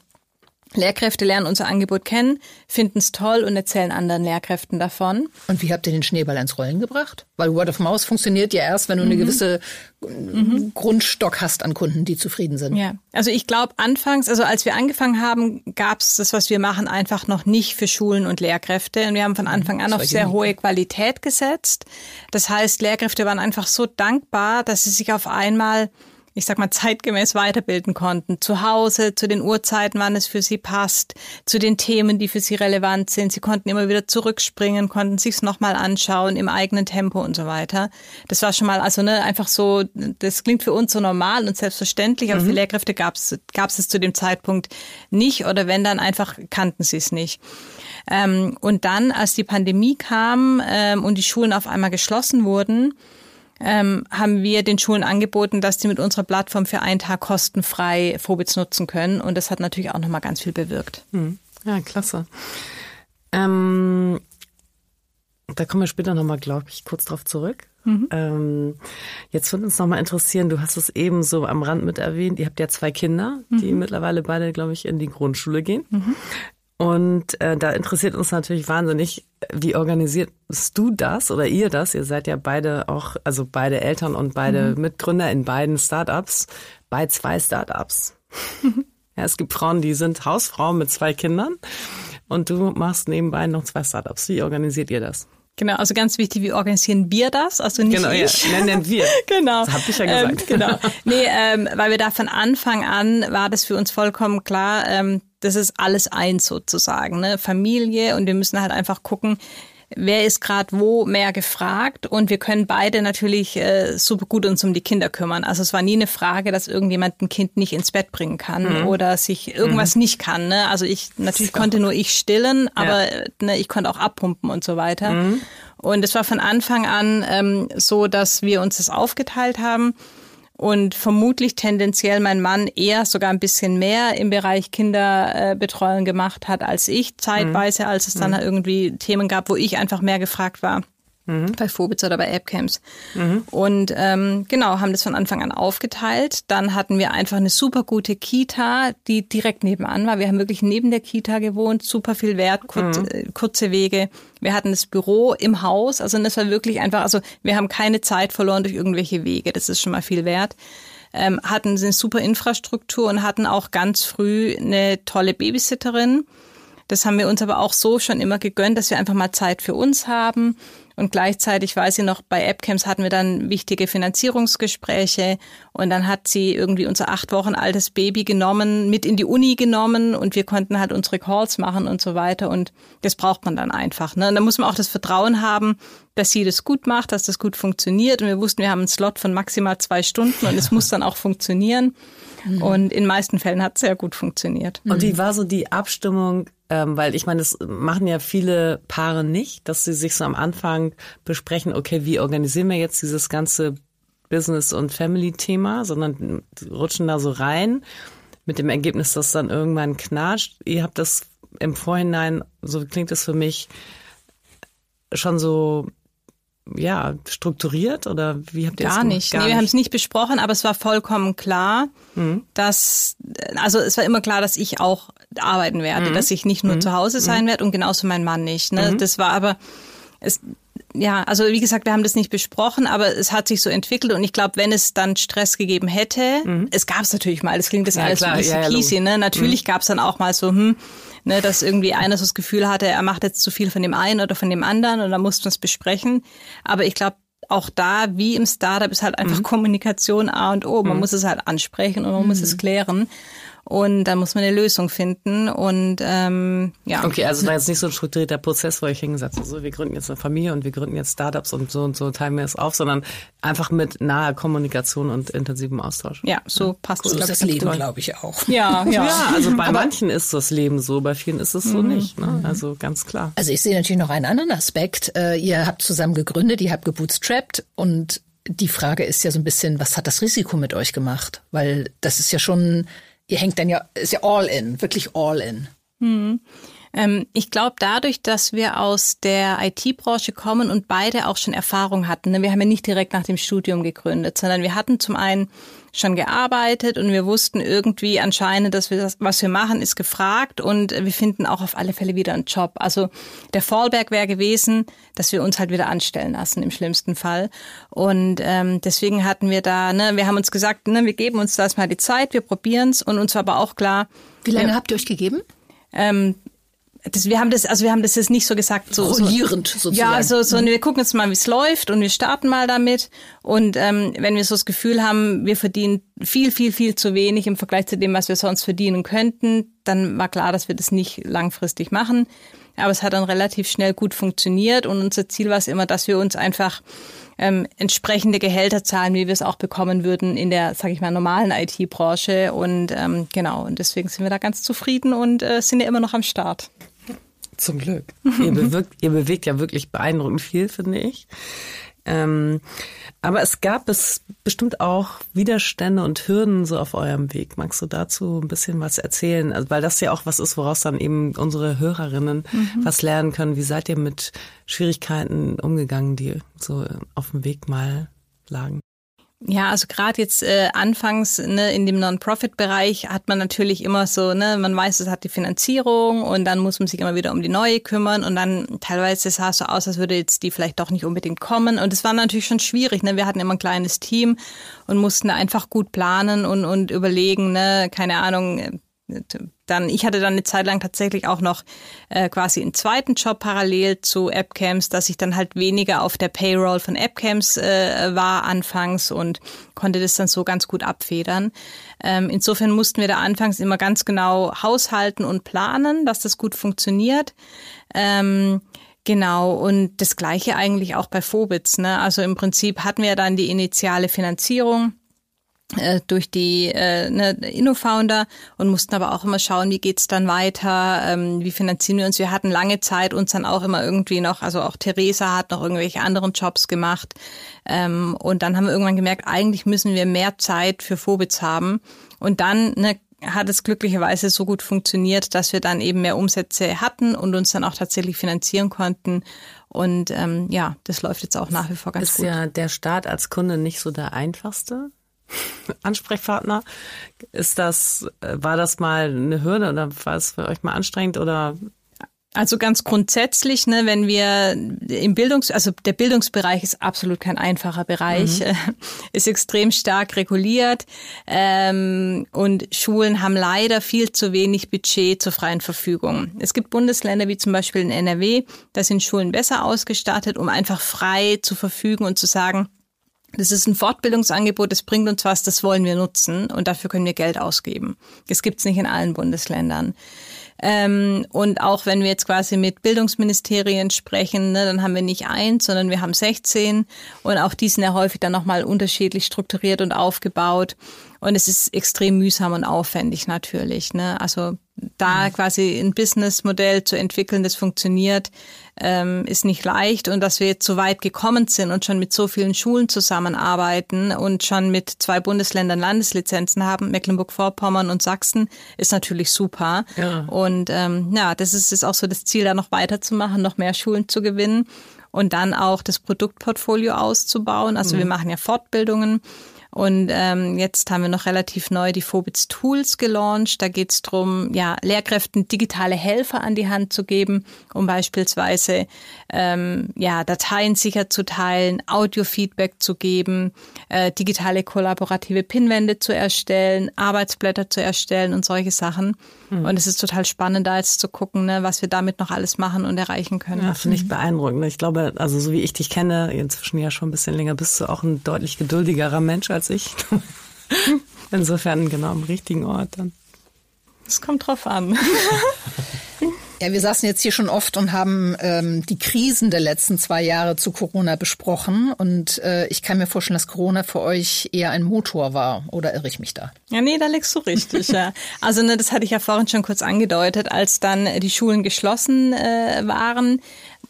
Lehrkräfte lernen unser Angebot kennen, finden es toll und erzählen anderen Lehrkräften davon. Und wie habt ihr den Schneeball ins Rollen gebracht? Weil Word of Mouth funktioniert ja erst, wenn du mhm. eine gewisse mhm. Grundstock hast an Kunden, die zufrieden sind. Ja, also ich glaube anfangs, also als wir angefangen haben, gab es das, was wir machen, einfach noch nicht für Schulen und Lehrkräfte. Und wir haben von Anfang an auf sehr hohe Qualität gesetzt. Das heißt, Lehrkräfte waren einfach so dankbar, dass sie sich auf einmal ich sag mal, zeitgemäß weiterbilden konnten. Zu Hause, zu den Uhrzeiten, wann es für sie passt, zu den Themen, die für sie relevant sind. Sie konnten immer wieder zurückspringen, konnten sich's nochmal anschauen im eigenen Tempo und so weiter. Das war schon mal, also ne, einfach so, das klingt für uns so normal und selbstverständlich, aber mhm. für Lehrkräfte gab's gab's es zu dem Zeitpunkt nicht oder wenn dann einfach kannten sie es nicht. Ähm, und dann, als die Pandemie kam ähm, und die Schulen auf einmal geschlossen wurden, ähm, haben wir den Schulen angeboten, dass die mit unserer Plattform für einen Tag kostenfrei Phobits nutzen können. Und das hat natürlich auch nochmal ganz viel bewirkt. Hm. Ja, klasse. Ähm, da kommen wir später nochmal, glaube ich, kurz drauf zurück. Mhm. Ähm, jetzt würde uns nochmal interessieren, du hast es eben so am Rand mit erwähnt, ihr habt ja zwei Kinder, die mhm. mittlerweile beide, glaube ich, in die Grundschule gehen. Mhm. Und äh, da interessiert uns natürlich wahnsinnig, wie organisierst du das oder ihr das? Ihr seid ja beide auch, also beide Eltern und beide mhm. Mitgründer in beiden Startups, bei zwei Startups. ja, es gibt Frauen, die sind Hausfrauen mit zwei Kindern und du machst nebenbei noch zwei Startups. Wie organisiert ihr das? Genau, also ganz wichtig, wie organisieren wir das? Also nicht genau, ich. Ja, nennen wir. genau. Das hab ich ja gesagt. Ähm, genau. Nee, ähm, weil wir da von Anfang an war das für uns vollkommen klar, ähm, das ist alles eins sozusagen, ne? Familie und wir müssen halt einfach gucken, wer ist gerade wo mehr gefragt und wir können beide natürlich äh, super gut uns um die Kinder kümmern. Also es war nie eine Frage, dass irgendjemand ein Kind nicht ins Bett bringen kann mhm. oder sich irgendwas mhm. nicht kann. Ne? Also ich natürlich konnte nur ich stillen, aber ja. ne, ich konnte auch abpumpen und so weiter. Mhm. Und es war von Anfang an ähm, so, dass wir uns das aufgeteilt haben und vermutlich tendenziell mein Mann eher sogar ein bisschen mehr im Bereich Kinderbetreuung gemacht hat als ich zeitweise, mhm. als es dann mhm. irgendwie Themen gab, wo ich einfach mehr gefragt war mhm. bei Phobits oder bei Appcamps. Mhm. Und ähm, genau, haben das von Anfang an aufgeteilt. Dann hatten wir einfach eine super gute Kita, die direkt nebenan war. Wir haben wirklich neben der Kita gewohnt, super viel Wert, kurz, mhm. äh, kurze Wege. Wir hatten das Büro im Haus, also das war wirklich einfach, also wir haben keine Zeit verloren durch irgendwelche Wege, das ist schon mal viel wert. Ähm, hatten eine super Infrastruktur und hatten auch ganz früh eine tolle Babysitterin. Das haben wir uns aber auch so schon immer gegönnt, dass wir einfach mal Zeit für uns haben und gleichzeitig weiß ich noch, bei AppCamps hatten wir dann wichtige Finanzierungsgespräche und dann hat sie irgendwie unser acht Wochen altes Baby genommen, mit in die Uni genommen und wir konnten halt unsere Calls machen und so weiter und das braucht man dann einfach. Ne? Und da muss man auch das Vertrauen haben, dass sie das gut macht, dass das gut funktioniert und wir wussten, wir haben einen Slot von maximal zwei Stunden und es muss dann auch funktionieren. Mhm. Und in meisten Fällen hat es sehr gut funktioniert. Und wie war so die Abstimmung ähm, weil ich meine, das machen ja viele Paare nicht, dass sie sich so am Anfang besprechen, okay, wie organisieren wir jetzt dieses ganze Business- und Family-Thema, sondern rutschen da so rein mit dem Ergebnis, dass dann irgendwann knatscht. Ihr habt das im Vorhinein, so klingt es für mich, schon so ja, strukturiert oder wie habt ihr Gar das nicht. Gar nee, wir haben es nicht besprochen, aber es war vollkommen klar, mhm. dass, also es war immer klar, dass ich auch arbeiten werde, mhm. dass ich nicht nur mhm. zu Hause sein mhm. werde und genauso mein Mann nicht. Ne? Mhm. Das war aber, es, ja, also wie gesagt, wir haben das nicht besprochen, aber es hat sich so entwickelt und ich glaube, wenn es dann Stress gegeben hätte, mhm. es gab es natürlich mal, das klingt das ja, alles klar, so easy ja, peasy, ne? Natürlich mhm. gab es dann auch mal so, hm, ne, dass irgendwie einer so das Gefühl hatte, er macht jetzt zu viel von dem einen oder von dem anderen und dann mussten wir es besprechen. Aber ich glaube, auch da, wie im Startup, ist halt einfach. Kommunikation A und O. Man muss es halt ansprechen und man muss es klären. Und dann muss man eine Lösung finden. Und ähm, ja. Okay, also es war jetzt nicht so ein strukturierter Prozess, wo ich hingesetzt habe, so wir gründen jetzt eine Familie und wir gründen jetzt Startups und so und so teilen wir es auf, sondern einfach mit naher Kommunikation und intensivem Austausch. Ja, so passt so es. So ist das Leben, glaube ich, auch. Ja, ja. ja also bei Aber manchen ist das Leben so, bei vielen ist es so mhm. nicht. Ne? Also ganz klar. Also ich sehe natürlich noch einen anderen Aspekt. Äh, ihr habt zusammen gegründet, ihr habt gebootstrapped und die Frage ist ja so ein bisschen, was hat das Risiko mit euch gemacht? Weil das ist ja schon ihr hängt dann ja, ist ja all in, wirklich all in. Hm. Ähm, ich glaube, dadurch, dass wir aus der IT-Branche kommen und beide auch schon Erfahrung hatten, ne, wir haben ja nicht direkt nach dem Studium gegründet, sondern wir hatten zum einen schon gearbeitet und wir wussten irgendwie anscheinend, dass wir das, was wir machen, ist gefragt und wir finden auch auf alle Fälle wieder einen Job. Also der Fallback wäre gewesen, dass wir uns halt wieder anstellen lassen im schlimmsten Fall. Und ähm, deswegen hatten wir da, ne, wir haben uns gesagt, ne, wir geben uns das mal die Zeit, wir probieren es und uns war aber auch klar. Wie lange wir, habt ihr euch gegeben? Ähm, das, wir haben das, also wir haben das jetzt nicht so gesagt, so rollierend sozusagen. Ja, so, so wir gucken jetzt mal, wie es läuft und wir starten mal damit. Und ähm, wenn wir so das Gefühl haben, wir verdienen viel, viel, viel zu wenig im Vergleich zu dem, was wir sonst verdienen könnten, dann war klar, dass wir das nicht langfristig machen. Aber es hat dann relativ schnell gut funktioniert und unser Ziel war es immer, dass wir uns einfach ähm, entsprechende Gehälter zahlen, wie wir es auch bekommen würden in der, sage ich mal, normalen IT-Branche. Und ähm, genau, und deswegen sind wir da ganz zufrieden und äh, sind ja immer noch am Start. Zum Glück. ihr, bewirkt, ihr bewegt ja wirklich beeindruckend viel, finde ich. Ähm, aber es gab es bestimmt auch Widerstände und Hürden so auf eurem Weg. Magst du dazu ein bisschen was erzählen? Also, weil das ja auch was ist, woraus dann eben unsere Hörerinnen mhm. was lernen können. Wie seid ihr mit Schwierigkeiten umgegangen, die so auf dem Weg mal lagen? Ja, also gerade jetzt äh, anfangs ne, in dem Non-Profit-Bereich hat man natürlich immer so, ne, man weiß, es hat die Finanzierung und dann muss man sich immer wieder um die neue kümmern und dann teilweise sah es so aus, als würde jetzt die vielleicht doch nicht unbedingt kommen und es war natürlich schon schwierig. Ne? Wir hatten immer ein kleines Team und mussten einfach gut planen und, und überlegen, ne, keine Ahnung, dann, ich hatte dann eine Zeit lang tatsächlich auch noch äh, quasi einen zweiten Job parallel zu AppCamps, dass ich dann halt weniger auf der Payroll von AppCamps äh, war anfangs und konnte das dann so ganz gut abfedern. Ähm, insofern mussten wir da anfangs immer ganz genau haushalten und planen, dass das gut funktioniert. Ähm, Genau, und das gleiche eigentlich auch bei Phobitz. Ne? Also im Prinzip hatten wir dann die initiale Finanzierung durch die äh, ne, InnoFounder und mussten aber auch immer schauen, wie geht's dann weiter, ähm, wie finanzieren wir uns. Wir hatten lange Zeit uns dann auch immer irgendwie noch, also auch Theresa hat noch irgendwelche anderen Jobs gemacht ähm, und dann haben wir irgendwann gemerkt, eigentlich müssen wir mehr Zeit für Phobits haben und dann ne, hat es glücklicherweise so gut funktioniert, dass wir dann eben mehr Umsätze hatten und uns dann auch tatsächlich finanzieren konnten. Und ähm, ja, das läuft jetzt auch nach wie vor ganz ist gut. Ist ja der Start als Kunde nicht so der einfachste? Ansprechpartner. Ist das, äh, war das mal eine Hürde oder war es für euch mal anstrengend oder also ganz grundsätzlich, ne, wenn wir im Bildungs, also der Bildungsbereich ist absolut kein einfacher Bereich, mhm. ist extrem stark reguliert ähm, und Schulen haben leider viel zu wenig Budget zur freien Verfügung. Es gibt Bundesländer wie zum Beispiel in NRW, da sind Schulen besser ausgestattet, um einfach frei zu verfügen und zu sagen, das ist ein Fortbildungsangebot, das bringt uns was, das wollen wir nutzen und dafür können wir Geld ausgeben. Das gibt's nicht in allen Bundesländern. Ähm, und auch wenn wir jetzt quasi mit Bildungsministerien sprechen, ne, dann haben wir nicht eins, sondern wir haben 16 und auch die sind ja häufig dann nochmal unterschiedlich strukturiert und aufgebaut. Und es ist extrem mühsam und aufwendig natürlich. Ne? Also da quasi ein Businessmodell zu entwickeln, das funktioniert, ähm, ist nicht leicht. Und dass wir jetzt so weit gekommen sind und schon mit so vielen Schulen zusammenarbeiten und schon mit zwei Bundesländern Landeslizenzen haben, Mecklenburg-Vorpommern und Sachsen, ist natürlich super. Ja. Und ähm, ja, das ist, ist auch so das Ziel, da noch weiterzumachen, noch mehr Schulen zu gewinnen und dann auch das Produktportfolio auszubauen. Also mhm. wir machen ja Fortbildungen und ähm, jetzt haben wir noch relativ neu die Phobits Tools gelauncht. Da geht es darum, ja, Lehrkräften digitale Helfer an die Hand zu geben, um beispielsweise ähm, ja, Dateien sicher zu teilen, Audio-Feedback zu geben, äh, digitale kollaborative Pinwände zu erstellen, Arbeitsblätter zu erstellen und solche Sachen. Mhm. Und es ist total spannend, da jetzt zu gucken, ne, was wir damit noch alles machen und erreichen können. Ja, finde ich beeindruckend. Ich glaube, also so wie ich dich kenne, inzwischen ja schon ein bisschen länger, bist du auch ein deutlich geduldigerer Mensch als ich. Insofern genau am richtigen Ort dann. Es kommt drauf an. Ja, wir saßen jetzt hier schon oft und haben ähm, die Krisen der letzten zwei Jahre zu Corona besprochen. Und äh, ich kann mir vorstellen, dass Corona für euch eher ein Motor war. Oder irre ich mich da? Ja, nee, da legst du richtig. ja. Also ne, das hatte ich ja vorhin schon kurz angedeutet, als dann die Schulen geschlossen äh, waren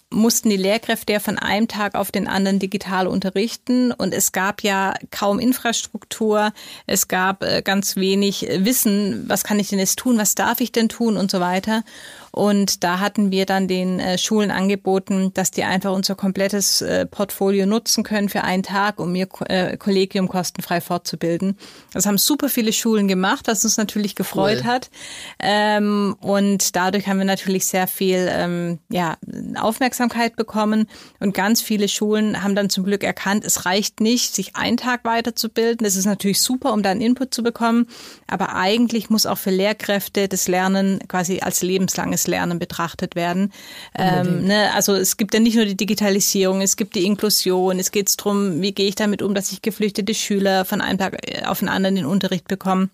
mussten die Lehrkräfte ja von einem Tag auf den anderen digital unterrichten. Und es gab ja kaum Infrastruktur, es gab äh, ganz wenig Wissen, was kann ich denn jetzt tun, was darf ich denn tun? Und so weiter. Und da hatten wir dann den äh, Schulen angeboten, dass die einfach unser komplettes äh, Portfolio nutzen können für einen Tag, um ihr äh, Kollegium kostenfrei fortzubilden. Das haben super viele Schulen gemacht, was uns natürlich gefreut cool. hat. Ähm, und dadurch haben wir natürlich sehr viel ähm, ja, Aufmerksamkeit bekommen. Und ganz viele Schulen haben dann zum Glück erkannt, es reicht nicht, sich einen Tag weiterzubilden. Das ist natürlich super, um da einen Input zu bekommen. Aber eigentlich muss auch für Lehrkräfte das Lernen quasi als lebenslanges Lernen betrachtet werden. Ähm, ne? Also es gibt ja nicht nur die Digitalisierung, es gibt die Inklusion, es geht darum, wie gehe ich damit um, dass ich geflüchtete Schüler von einem Tag auf den anderen den Unterricht bekomme.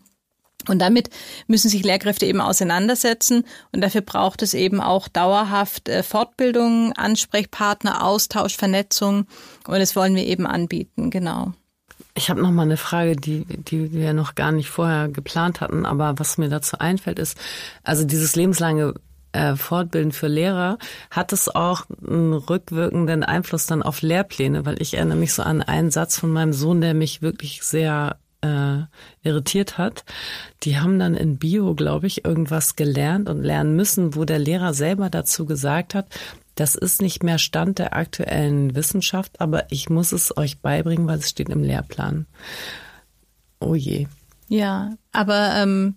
Und damit müssen sich Lehrkräfte eben auseinandersetzen. Und dafür braucht es eben auch dauerhaft äh, Fortbildung, Ansprechpartner, Austausch, Vernetzung. Und das wollen wir eben anbieten, genau. Ich habe noch mal eine Frage, die, die wir noch gar nicht vorher geplant hatten, aber was mir dazu einfällt, ist, also dieses lebenslange äh, Fortbilden für Lehrer, hat es auch einen rückwirkenden Einfluss dann auf Lehrpläne, weil ich erinnere mich so an einen Satz von meinem Sohn, der mich wirklich sehr äh, irritiert hat. Die haben dann in Bio, glaube ich, irgendwas gelernt und lernen müssen, wo der Lehrer selber dazu gesagt hat, das ist nicht mehr Stand der aktuellen Wissenschaft, aber ich muss es euch beibringen, weil es steht im Lehrplan. Oh je. Ja, aber ähm,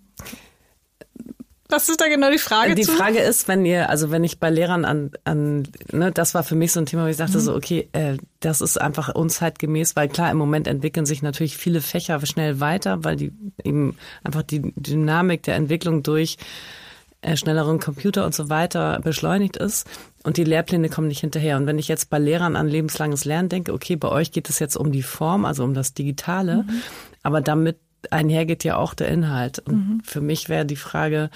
was ist da genau die Frage? Die zu? Frage ist, wenn ihr, also wenn ich bei Lehrern an, an ne, das war für mich so ein Thema, wo ich sagte mhm. so, okay, äh, das ist einfach unzeitgemäß, weil klar, im Moment entwickeln sich natürlich viele Fächer schnell weiter, weil die eben einfach die Dynamik der Entwicklung durch äh, schnelleren Computer und so weiter beschleunigt ist und die Lehrpläne kommen nicht hinterher. Und wenn ich jetzt bei Lehrern an lebenslanges Lernen denke, okay, bei euch geht es jetzt um die Form, also um das Digitale, mhm. aber damit einhergeht ja auch der Inhalt. Und mhm. für mich wäre die Frage,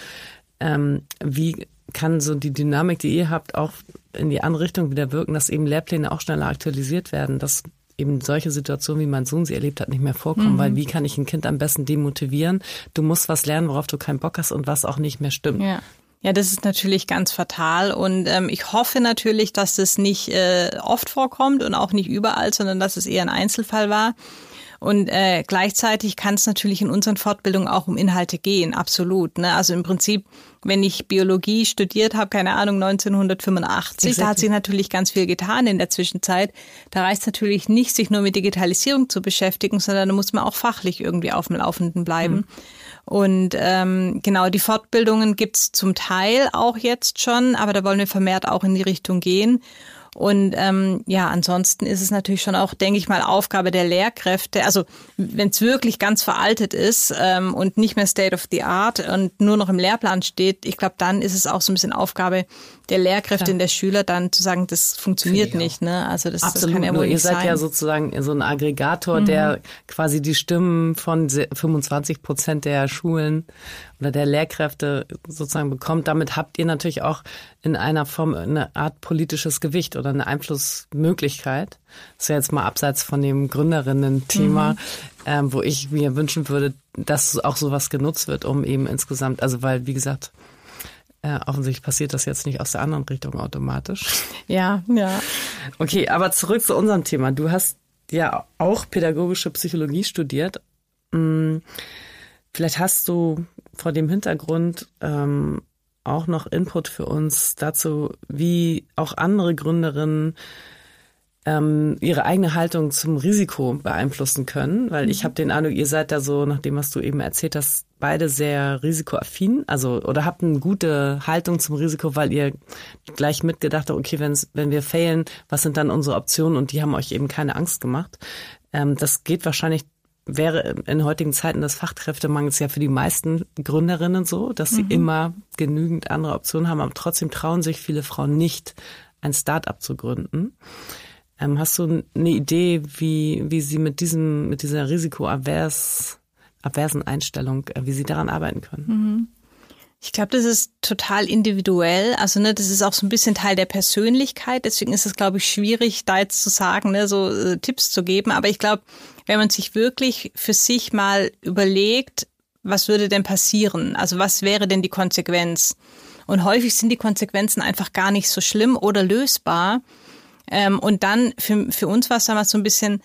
ähm, wie kann so die Dynamik, die ihr habt, auch in die andere Richtung wieder wirken, dass eben Lehrpläne auch schneller aktualisiert werden, dass eben solche Situationen, wie mein Sohn sie erlebt hat, nicht mehr vorkommen, mhm. weil wie kann ich ein Kind am besten demotivieren? Du musst was lernen, worauf du keinen Bock hast und was auch nicht mehr stimmt. Ja. Ja, das ist natürlich ganz fatal und ähm, ich hoffe natürlich, dass das nicht äh, oft vorkommt und auch nicht überall, sondern dass es eher ein Einzelfall war. Und äh, gleichzeitig kann es natürlich in unseren Fortbildungen auch um Inhalte gehen, absolut. Ne? Also im Prinzip, wenn ich Biologie studiert habe, keine Ahnung, 1985, exactly. da hat sich natürlich ganz viel getan in der Zwischenzeit. Da reicht es natürlich nicht, sich nur mit Digitalisierung zu beschäftigen, sondern da muss man auch fachlich irgendwie auf dem Laufenden bleiben. Mhm. Und ähm, genau, die Fortbildungen gibt's zum Teil auch jetzt schon, aber da wollen wir vermehrt auch in die Richtung gehen. Und ähm, ja, ansonsten ist es natürlich schon auch, denke ich mal, Aufgabe der Lehrkräfte. Also wenn es wirklich ganz veraltet ist ähm, und nicht mehr State of the Art und nur noch im Lehrplan steht, ich glaube, dann ist es auch so ein bisschen Aufgabe der Lehrkräfte und der Schüler dann zu sagen, das funktioniert nicht. Ne? Also das, Absolut, das kann ja wohl nur ihr seid sein. ja sozusagen so ein Aggregator, mhm. der quasi die Stimmen von 25 Prozent der Schulen oder der Lehrkräfte sozusagen bekommt. Damit habt ihr natürlich auch in einer Form eine Art politisches Gewicht oder eine Einflussmöglichkeit. Das ist ja jetzt mal abseits von dem Gründerinnen-Thema, mhm. ähm, wo ich mir wünschen würde, dass auch sowas genutzt wird, um eben insgesamt, also weil, wie gesagt, äh, offensichtlich passiert das jetzt nicht aus der anderen Richtung automatisch. Ja, ja. Okay, aber zurück zu unserem Thema. Du hast ja auch pädagogische Psychologie studiert. Hm, vielleicht hast du vor dem Hintergrund ähm, auch noch Input für uns dazu, wie auch andere Gründerinnen ähm, ihre eigene Haltung zum Risiko beeinflussen können, weil ich mhm. habe den Eindruck, ihr seid da so, nach dem, was du eben erzählt hast, beide sehr risikoaffin, also oder habt eine gute Haltung zum Risiko, weil ihr gleich mitgedacht habt, okay, wenn's, wenn wir failen, was sind dann unsere Optionen und die haben euch eben keine Angst gemacht. Ähm, das geht wahrscheinlich wäre in heutigen Zeiten des Fachkräftemangels ja für die meisten Gründerinnen so, dass sie mhm. immer genügend andere Optionen haben, aber trotzdem trauen sich viele Frauen nicht, ein Start-up zu gründen. Ähm, hast du eine Idee, wie, wie Sie mit diesem, mit dieser risikoavers, aversen Einstellung, äh, wie Sie daran arbeiten können? Mhm. Ich glaube, das ist total individuell. Also ne, das ist auch so ein bisschen Teil der Persönlichkeit. Deswegen ist es, glaube ich, schwierig, da jetzt zu sagen, ne, so äh, Tipps zu geben. Aber ich glaube, wenn man sich wirklich für sich mal überlegt, was würde denn passieren? Also was wäre denn die Konsequenz? Und häufig sind die Konsequenzen einfach gar nicht so schlimm oder lösbar. Ähm, und dann für, für uns war es damals so ein bisschen,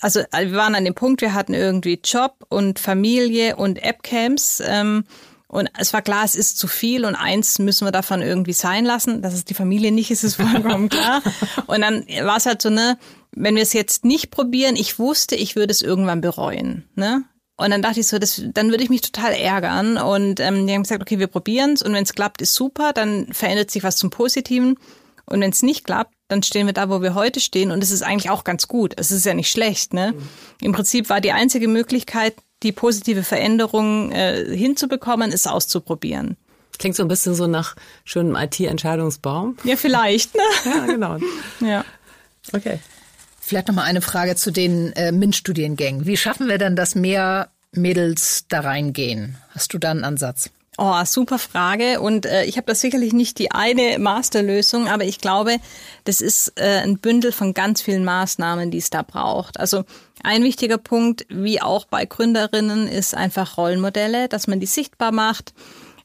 also wir waren an dem Punkt, wir hatten irgendwie Job und Familie und Appcamps. Ähm, und es war klar, es ist zu viel und eins müssen wir davon irgendwie sein lassen. Dass es die Familie nicht ist, ist vollkommen klar. Und dann war es halt so, ne, wenn wir es jetzt nicht probieren, ich wusste, ich würde es irgendwann bereuen. Ne? Und dann dachte ich so, das, dann würde ich mich total ärgern. Und ähm, die haben gesagt, okay, wir probieren es und wenn es klappt, ist super, dann verändert sich was zum Positiven. Und wenn es nicht klappt, dann stehen wir da, wo wir heute stehen. Und es ist eigentlich auch ganz gut. Es ist ja nicht schlecht. Ne? Mhm. Im Prinzip war die einzige Möglichkeit, die positive Veränderung äh, hinzubekommen, ist auszuprobieren. Klingt so ein bisschen so nach schönem IT-Entscheidungsbaum. Ja, vielleicht. Ne? ja, genau. ja. Okay. Vielleicht noch mal eine Frage zu den äh, MINT-Studiengängen. Wie schaffen wir denn, dass mehr Mädels da reingehen? Hast du da einen Ansatz? Oh, super Frage. Und äh, ich habe da sicherlich nicht die eine Masterlösung, aber ich glaube, das ist äh, ein Bündel von ganz vielen Maßnahmen, die es da braucht. Also ein wichtiger Punkt, wie auch bei Gründerinnen, ist einfach Rollenmodelle, dass man die sichtbar macht,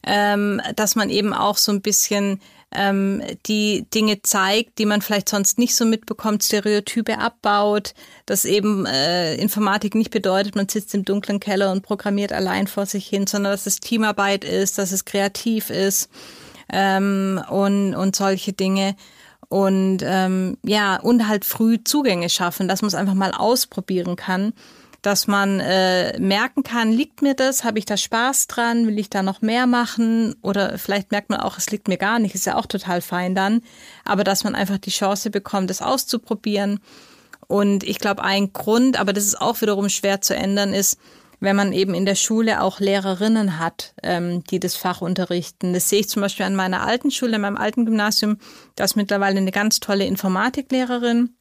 ähm, dass man eben auch so ein bisschen ähm, die Dinge zeigt, die man vielleicht sonst nicht so mitbekommt, Stereotype abbaut, dass eben äh, Informatik nicht bedeutet, man sitzt im dunklen Keller und programmiert allein vor sich hin, sondern dass es Teamarbeit ist, dass es kreativ ist ähm, und, und solche Dinge. Und ähm, ja, und halt früh Zugänge schaffen, dass man es einfach mal ausprobieren kann dass man äh, merken kann, liegt mir das, habe ich da Spaß dran, will ich da noch mehr machen oder vielleicht merkt man auch, es liegt mir gar nicht, ist ja auch total fein dann, aber dass man einfach die Chance bekommt, das auszuprobieren. Und ich glaube, ein Grund, aber das ist auch wiederum schwer zu ändern, ist, wenn man eben in der Schule auch Lehrerinnen hat, ähm, die das Fach unterrichten. Das sehe ich zum Beispiel an meiner alten Schule, in meinem alten Gymnasium. Da ist mittlerweile eine ganz tolle Informatiklehrerin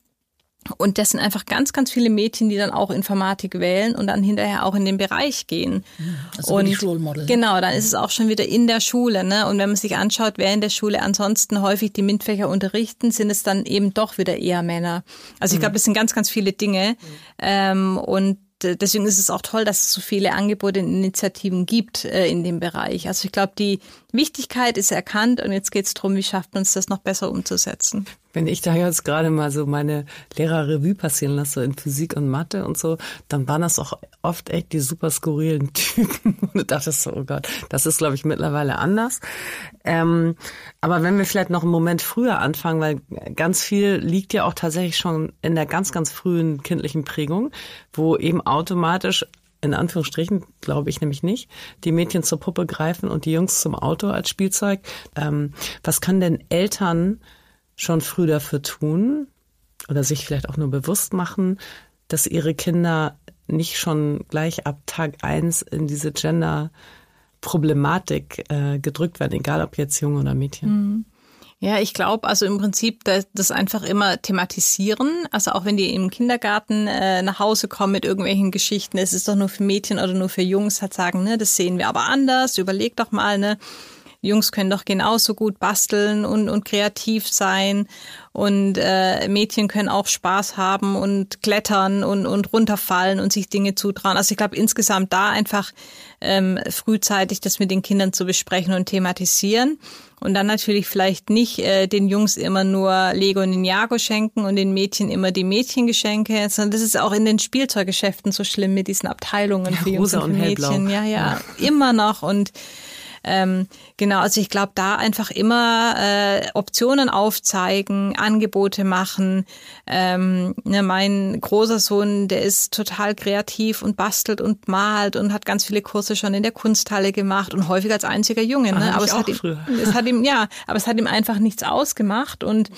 und das sind einfach ganz, ganz viele Mädchen, die dann auch Informatik wählen und dann hinterher auch in den Bereich gehen. Also und Role Model. Genau, dann ist es auch schon wieder in der Schule. Ne? Und wenn man sich anschaut, wer in der Schule ansonsten häufig die MINT-Fächer unterrichten, sind es dann eben doch wieder eher Männer. Also ich glaube, es sind ganz, ganz viele Dinge. Mhm. Ähm, und deswegen ist es auch toll, dass es so viele Angebote und Initiativen gibt äh, in dem Bereich. Also ich glaube, die Wichtigkeit ist erkannt und jetzt geht es darum, wie schafft man es, das noch besser umzusetzen. Wenn ich da jetzt gerade mal so meine Lehrerrevue passieren lasse in Physik und Mathe und so, dann waren das auch oft echt die super skurrilen Typen. Und du dachtest so, oh Gott, das ist, glaube ich, mittlerweile anders. Ähm, aber wenn wir vielleicht noch einen Moment früher anfangen, weil ganz viel liegt ja auch tatsächlich schon in der ganz, ganz frühen kindlichen Prägung, wo eben automatisch in Anführungsstrichen, glaube ich nämlich nicht, die Mädchen zur Puppe greifen und die Jungs zum Auto als Spielzeug. Ähm, was können denn Eltern schon früh dafür tun oder sich vielleicht auch nur bewusst machen, dass ihre Kinder nicht schon gleich ab Tag eins in diese Gender-Problematik äh, gedrückt werden, egal ob jetzt Junge oder Mädchen. Mhm. Ja, ich glaube, also im Prinzip das einfach immer thematisieren. Also auch wenn die im Kindergarten äh, nach Hause kommen mit irgendwelchen Geschichten, es ist doch nur für Mädchen oder nur für Jungs, halt sagen, ne, das sehen wir aber anders, überleg doch mal, ne, Jungs können doch genauso gut basteln und, und kreativ sein und äh, Mädchen können auch Spaß haben und klettern und, und runterfallen und sich Dinge zutrauen. Also ich glaube insgesamt da einfach ähm, frühzeitig das mit den Kindern zu besprechen und thematisieren. Und dann natürlich vielleicht nicht äh, den Jungs immer nur Lego und Ninjago schenken und den Mädchen immer die Mädchengeschenke, sondern das ist auch in den Spielzeuggeschäften so schlimm mit diesen Abteilungen für Jungs und für Mädchen. Ja, ja, ja, immer noch. Und ähm, genau, also ich glaube, da einfach immer äh, Optionen aufzeigen, Angebote machen. Ähm, ne, mein großer Sohn, der ist total kreativ und bastelt und malt und hat ganz viele Kurse schon in der Kunsthalle gemacht und häufig als einziger Junge. Ne? Ah, aber es hat, ihm, es hat ihm, ja, aber es hat ihm einfach nichts ausgemacht und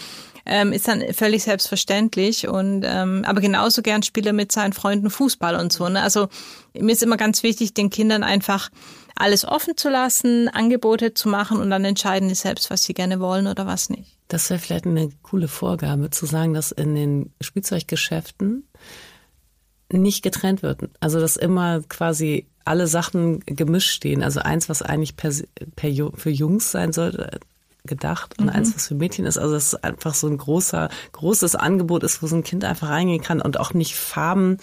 ähm, ist dann völlig selbstverständlich. Und ähm, aber genauso gern spielt er mit seinen Freunden Fußball und so. Ne? Also mir ist immer ganz wichtig, den Kindern einfach alles offen zu lassen, Angebote zu machen und dann entscheiden die selbst, was sie gerne wollen oder was nicht. Das wäre vielleicht eine coole Vorgabe, zu sagen, dass in den Spielzeuggeschäften nicht getrennt wird. Also dass immer quasi alle Sachen gemischt stehen. Also eins, was eigentlich per, per, für Jungs sein sollte, gedacht und mhm. eins, was für Mädchen ist. Also dass es einfach so ein großer, großes Angebot ist, wo so ein Kind einfach reingehen kann und auch nicht Farben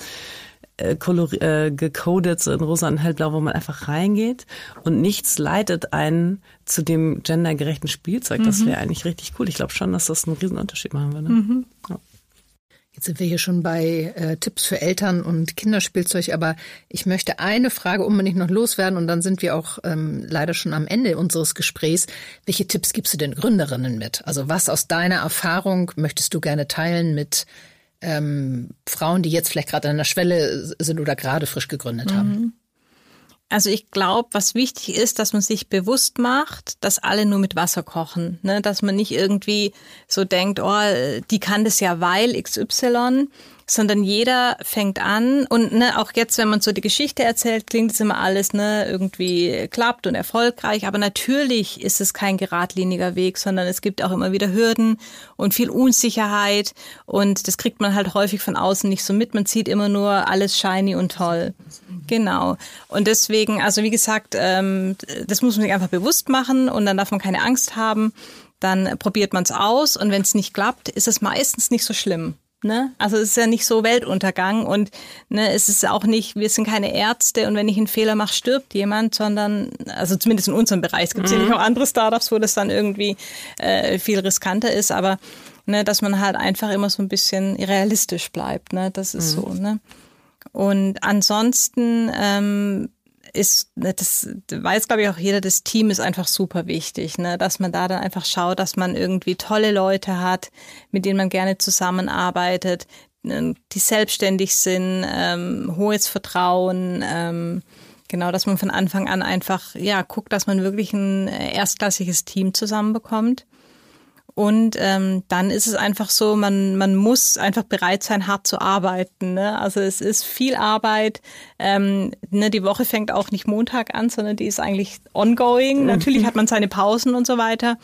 äh, äh, gecodet, so in rosa und hellblau, wo man einfach reingeht und nichts leitet einen zu dem gendergerechten Spielzeug. Das mhm. wäre eigentlich richtig cool. Ich glaube schon, dass das einen riesen Unterschied machen würde. Mhm. Ja. Jetzt sind wir hier schon bei äh, Tipps für Eltern und Kinderspielzeug, aber ich möchte eine Frage unbedingt noch loswerden und dann sind wir auch ähm, leider schon am Ende unseres Gesprächs. Welche Tipps gibst du den Gründerinnen mit? Also was aus deiner Erfahrung möchtest du gerne teilen mit ähm, Frauen, die jetzt vielleicht gerade an der Schwelle sind oder gerade frisch gegründet mhm. haben? Also ich glaube, was wichtig ist, dass man sich bewusst macht, dass alle nur mit Wasser kochen. Ne? Dass man nicht irgendwie so denkt, oh, die kann das ja weil XY, sondern jeder fängt an und ne, auch jetzt, wenn man so die Geschichte erzählt, klingt es immer alles ne, irgendwie klappt und erfolgreich, aber natürlich ist es kein geradliniger Weg, sondern es gibt auch immer wieder Hürden und viel Unsicherheit und das kriegt man halt häufig von außen nicht so mit. Man sieht immer nur alles shiny und toll. Genau. Und deswegen, also wie gesagt, ähm, das muss man sich einfach bewusst machen und dann darf man keine Angst haben. Dann probiert man es aus und wenn es nicht klappt, ist es meistens nicht so schlimm. Ne? Also es ist ja nicht so Weltuntergang und ne, es ist auch nicht, wir sind keine Ärzte und wenn ich einen Fehler mache, stirbt jemand, sondern, also zumindest in unserem Bereich, es gibt mhm. sicherlich auch andere Startups, wo das dann irgendwie äh, viel riskanter ist, aber ne, dass man halt einfach immer so ein bisschen realistisch bleibt, ne? Das ist mhm. so, ne? Und ansonsten ähm, ist, ne, das weiß glaube ich auch jeder, das Team ist einfach super wichtig, ne? dass man da dann einfach schaut, dass man irgendwie tolle Leute hat, mit denen man gerne zusammenarbeitet, ne, die selbstständig sind, ähm, hohes Vertrauen, ähm, genau, dass man von Anfang an einfach ja guckt, dass man wirklich ein äh, erstklassiges Team zusammenbekommt. Und ähm, dann ist es einfach so, man, man muss einfach bereit sein, hart zu arbeiten. Ne? Also es ist viel Arbeit. Ähm, ne, die Woche fängt auch nicht Montag an, sondern die ist eigentlich ongoing. Mhm. Natürlich hat man seine Pausen und so weiter.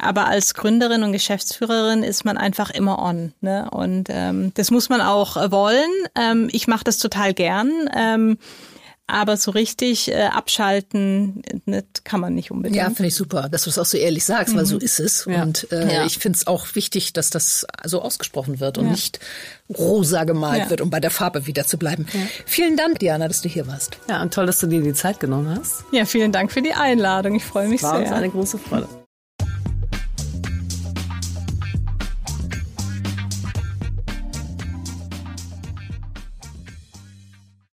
Aber als Gründerin und Geschäftsführerin ist man einfach immer on. Ne? Und ähm, das muss man auch wollen. Ähm, ich mache das total gern. Ähm, aber so richtig äh, abschalten nicht, kann man nicht unbedingt. Ja, finde ich super, dass du es auch so ehrlich sagst, mhm. weil so mhm. ist es. Ja. Und äh, ja. ich finde es auch wichtig, dass das so ausgesprochen wird und ja. nicht rosa gemalt wird, um bei der Farbe wieder zu bleiben. Vielen Dank, Diana, dass du hier warst. Ja, und toll, dass du dir die Zeit genommen hast. Ja, vielen Dank für die Einladung. Ich freue mich War sehr. War uns eine große Freude.